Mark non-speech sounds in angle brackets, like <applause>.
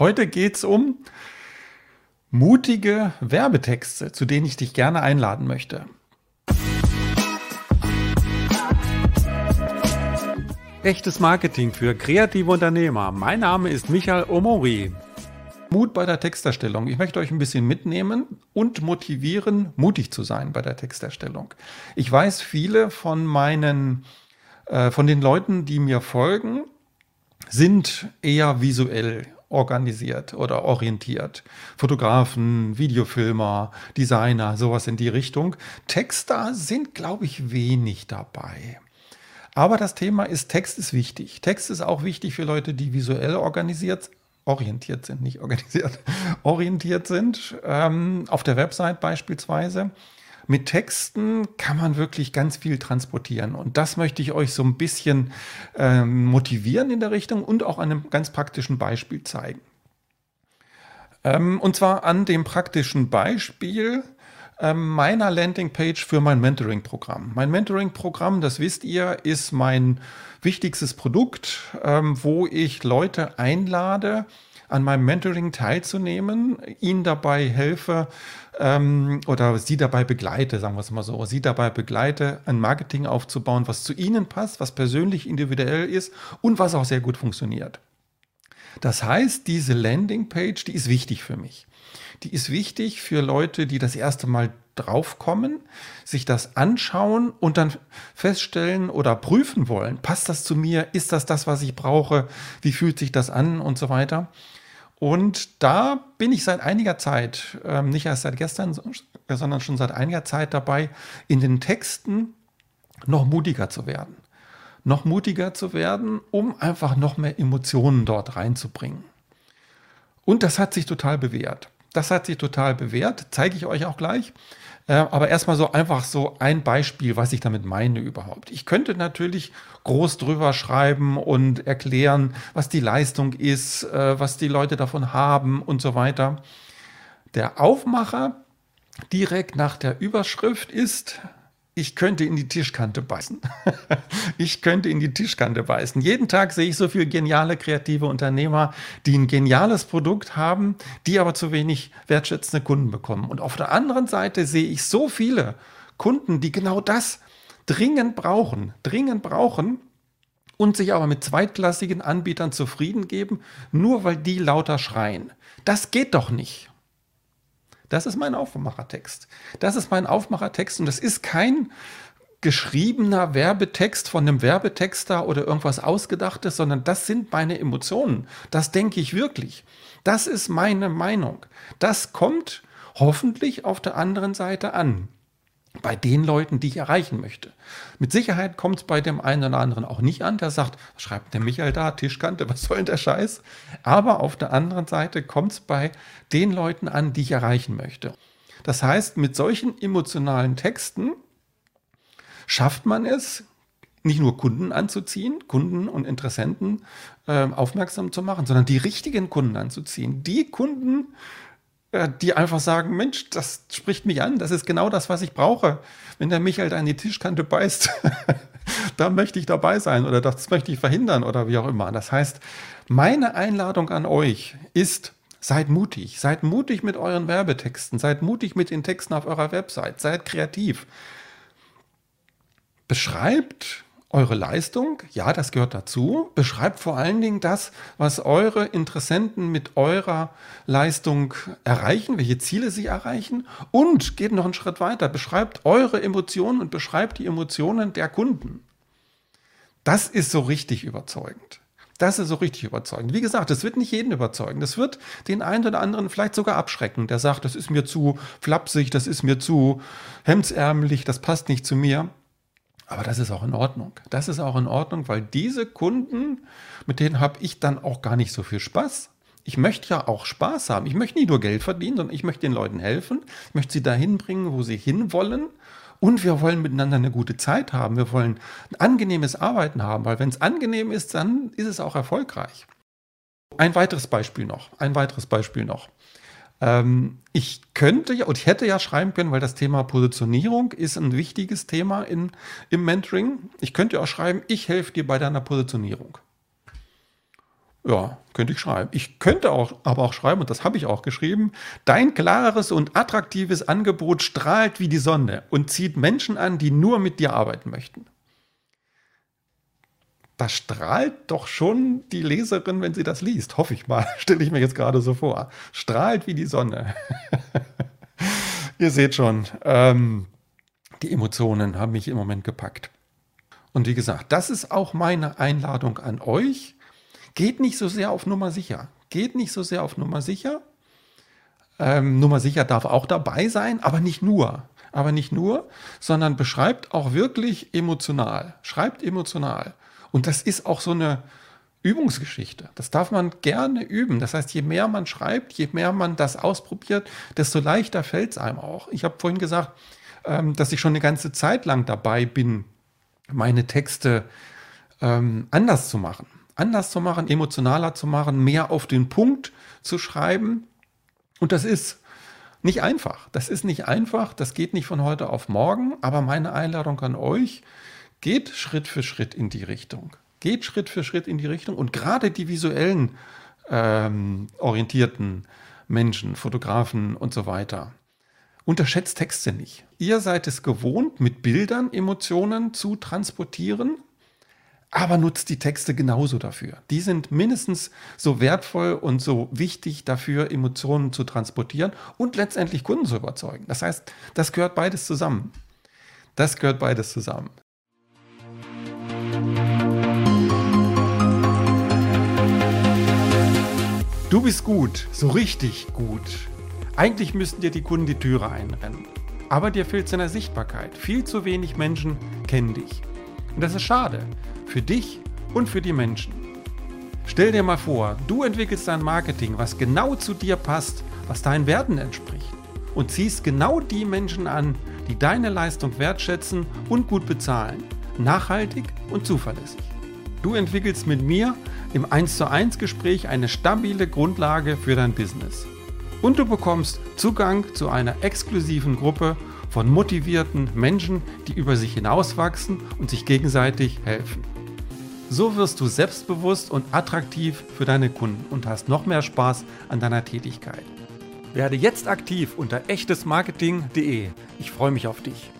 Heute geht es um mutige Werbetexte, zu denen ich dich gerne einladen möchte. Echtes Marketing für kreative Unternehmer. Mein Name ist Michael Omori. Mut bei der Texterstellung. Ich möchte euch ein bisschen mitnehmen und motivieren, mutig zu sein bei der Texterstellung. Ich weiß, viele von meinen, äh, von den Leuten, die mir folgen, sind eher visuell organisiert oder orientiert. Fotografen, Videofilmer, Designer, sowas in die Richtung. Texter sind, glaube ich, wenig dabei. Aber das Thema ist, Text ist wichtig. Text ist auch wichtig für Leute, die visuell organisiert orientiert sind, nicht organisiert, <laughs> orientiert sind, ähm, auf der Website beispielsweise. Mit Texten kann man wirklich ganz viel transportieren. Und das möchte ich euch so ein bisschen ähm, motivieren in der Richtung und auch an einem ganz praktischen Beispiel zeigen. Ähm, und zwar an dem praktischen Beispiel ähm, meiner Landingpage für mein Mentoring-Programm. Mein Mentoring-Programm, das wisst ihr, ist mein wichtigstes Produkt, ähm, wo ich Leute einlade, an meinem Mentoring teilzunehmen, ihnen dabei helfe ähm, oder sie dabei begleite, sagen wir es mal so, sie dabei begleite, ein Marketing aufzubauen, was zu ihnen passt, was persönlich individuell ist und was auch sehr gut funktioniert. Das heißt, diese Landingpage, die ist wichtig für mich. Die ist wichtig für Leute, die das erste Mal draufkommen, sich das anschauen und dann feststellen oder prüfen wollen, passt das zu mir, ist das das, was ich brauche, wie fühlt sich das an und so weiter. Und da bin ich seit einiger Zeit, ähm, nicht erst seit gestern, sondern schon seit einiger Zeit dabei, in den Texten noch mutiger zu werden. Noch mutiger zu werden, um einfach noch mehr Emotionen dort reinzubringen. Und das hat sich total bewährt. Das hat sich total bewährt, zeige ich euch auch gleich. Äh, aber erstmal so einfach so ein Beispiel, was ich damit meine überhaupt. Ich könnte natürlich groß drüber schreiben und erklären, was die Leistung ist, äh, was die Leute davon haben und so weiter. Der Aufmacher direkt nach der Überschrift ist ich könnte in die Tischkante beißen. <laughs> ich könnte in die Tischkante beißen. Jeden Tag sehe ich so viele geniale, kreative Unternehmer, die ein geniales Produkt haben, die aber zu wenig wertschätzende Kunden bekommen. Und auf der anderen Seite sehe ich so viele Kunden, die genau das dringend brauchen, dringend brauchen und sich aber mit zweitklassigen Anbietern zufrieden geben, nur weil die lauter schreien. Das geht doch nicht. Das ist mein Aufmachertext. Das ist mein Aufmachertext und das ist kein geschriebener Werbetext von einem Werbetexter oder irgendwas Ausgedachtes, sondern das sind meine Emotionen. Das denke ich wirklich. Das ist meine Meinung. Das kommt hoffentlich auf der anderen Seite an bei den Leuten, die ich erreichen möchte. Mit Sicherheit kommt es bei dem einen oder anderen auch nicht an, der sagt, was schreibt der Michael da, Tischkante, was soll denn der Scheiß? Aber auf der anderen Seite kommt es bei den Leuten an, die ich erreichen möchte. Das heißt, mit solchen emotionalen Texten schafft man es, nicht nur Kunden anzuziehen, Kunden und Interessenten äh, aufmerksam zu machen, sondern die richtigen Kunden anzuziehen. Die Kunden, die einfach sagen, Mensch, das spricht mich an, das ist genau das, was ich brauche. Wenn der Michael da in die Tischkante beißt, <laughs> da möchte ich dabei sein oder das möchte ich verhindern oder wie auch immer. Das heißt, meine Einladung an euch ist, seid mutig, seid mutig mit euren Werbetexten, seid mutig mit den Texten auf eurer Website, seid kreativ. Beschreibt eure Leistung, ja, das gehört dazu. Beschreibt vor allen Dingen das, was eure Interessenten mit eurer Leistung erreichen, welche Ziele sie erreichen und geht noch einen Schritt weiter. Beschreibt eure Emotionen und beschreibt die Emotionen der Kunden. Das ist so richtig überzeugend. Das ist so richtig überzeugend. Wie gesagt, das wird nicht jeden überzeugen. Das wird den einen oder anderen vielleicht sogar abschrecken, der sagt, das ist mir zu flapsig, das ist mir zu hemdsärmelig, das passt nicht zu mir. Aber das ist auch in Ordnung. Das ist auch in Ordnung, weil diese Kunden, mit denen habe ich dann auch gar nicht so viel Spaß. Ich möchte ja auch Spaß haben. Ich möchte nicht nur Geld verdienen, sondern ich möchte den Leuten helfen. Ich möchte sie dahin bringen, wo sie hinwollen. Und wir wollen miteinander eine gute Zeit haben. Wir wollen ein angenehmes Arbeiten haben, weil wenn es angenehm ist, dann ist es auch erfolgreich. Ein weiteres Beispiel noch. Ein weiteres Beispiel noch. Ähm, ich könnte ja und ich hätte ja schreiben können, weil das Thema Positionierung ist ein wichtiges Thema in, im Mentoring. Ich könnte auch schreiben, ich helfe dir bei deiner Positionierung. Ja, könnte ich schreiben. Ich könnte auch, aber auch schreiben, und das habe ich auch geschrieben, dein klares und attraktives Angebot strahlt wie die Sonne und zieht Menschen an, die nur mit dir arbeiten möchten. Da strahlt doch schon die Leserin, wenn sie das liest. Hoffe ich mal. <laughs> Stelle ich mir jetzt gerade so vor. Strahlt wie die Sonne. <laughs> Ihr seht schon, ähm, die Emotionen haben mich im Moment gepackt. Und wie gesagt, das ist auch meine Einladung an euch Geht nicht so sehr auf Nummer sicher. Geht nicht so sehr auf Nummer sicher. Ähm, Nummer sicher darf auch dabei sein, aber nicht nur. Aber nicht nur, sondern beschreibt auch wirklich emotional. Schreibt emotional. Und das ist auch so eine Übungsgeschichte. Das darf man gerne üben. Das heißt, je mehr man schreibt, je mehr man das ausprobiert, desto leichter fällt es einem auch. Ich habe vorhin gesagt, ähm, dass ich schon eine ganze Zeit lang dabei bin, meine Texte ähm, anders zu machen anders zu machen, emotionaler zu machen, mehr auf den Punkt zu schreiben. Und das ist nicht einfach. Das ist nicht einfach. Das geht nicht von heute auf morgen. Aber meine Einladung an euch, geht Schritt für Schritt in die Richtung. Geht Schritt für Schritt in die Richtung. Und gerade die visuellen ähm, orientierten Menschen, Fotografen und so weiter, unterschätzt Texte nicht. Ihr seid es gewohnt, mit Bildern Emotionen zu transportieren aber nutzt die Texte genauso dafür. Die sind mindestens so wertvoll und so wichtig dafür, Emotionen zu transportieren und letztendlich Kunden zu überzeugen. Das heißt, das gehört beides zusammen. Das gehört beides zusammen. Du bist gut, so richtig gut. Eigentlich müssten dir die Kunden die Türe einrennen. Aber dir fehlt seiner Sichtbarkeit. Viel zu wenig Menschen kennen dich. Und das ist schade, für dich und für die Menschen. Stell dir mal vor, du entwickelst ein Marketing, was genau zu dir passt, was deinen Werten entspricht und ziehst genau die Menschen an, die deine Leistung wertschätzen und gut bezahlen, nachhaltig und zuverlässig. Du entwickelst mit mir im 1 zu 1 Gespräch eine stabile Grundlage für dein Business. Und du bekommst Zugang zu einer exklusiven Gruppe von motivierten Menschen, die über sich hinauswachsen und sich gegenseitig helfen. So wirst du selbstbewusst und attraktiv für deine Kunden und hast noch mehr Spaß an deiner Tätigkeit. Werde jetzt aktiv unter echtesmarketing.de. Ich freue mich auf dich.